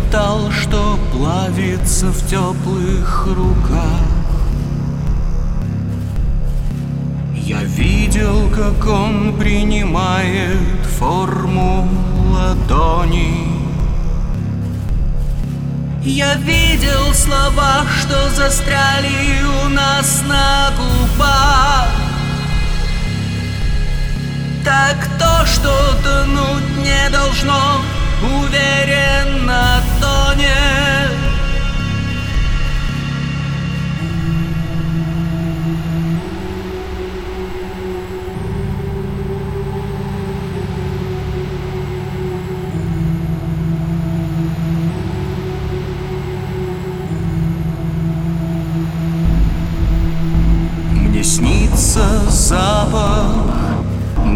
металл, что плавится в теплых руках. Я видел, как он принимает форму ладони. Я видел слова, что застряли у нас на губах. Так то, что тонуть не должно, уверенно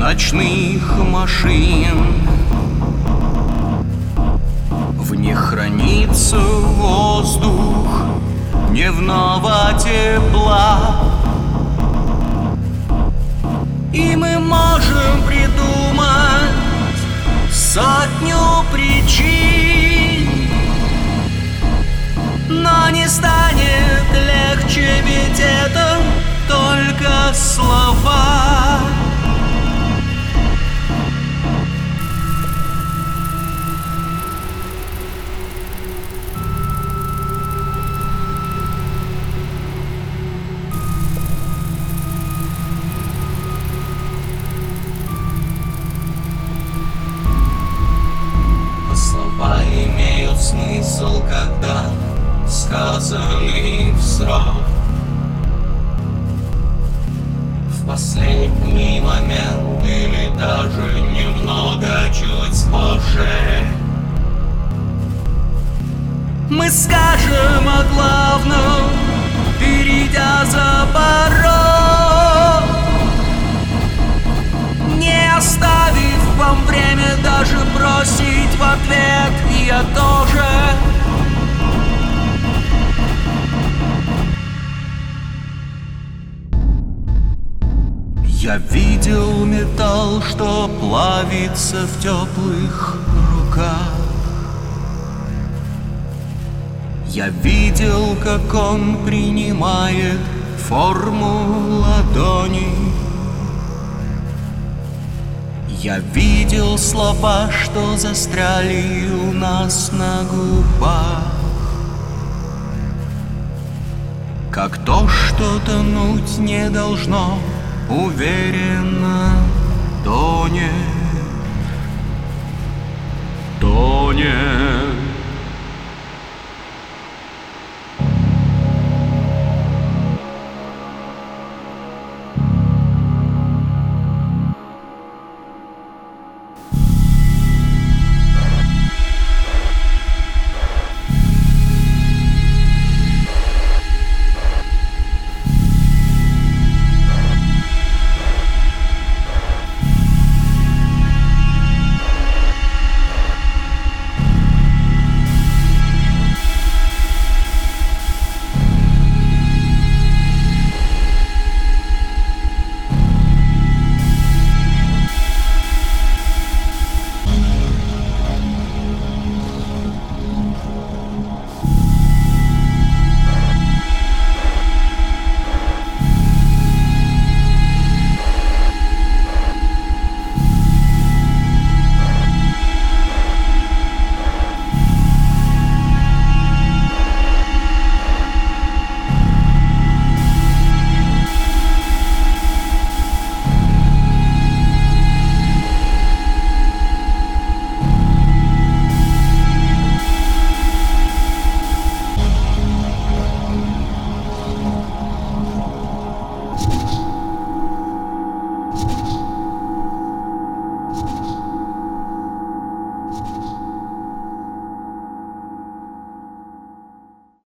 ночных машин. В них хранится воздух дневного тепла. И мы можем придумать сотню причин Но не станет легче, ведь это только слова смысл, когда сказаны в срок. В последний момент или даже немного чуть позже. Мы скажем о главном, перейдя за что плавится в теплых руках. Я видел, как он принимает форму ладони. Я видел слова, что застряли у нас на губах. Как то, что тонуть не должно, To nie, to nie.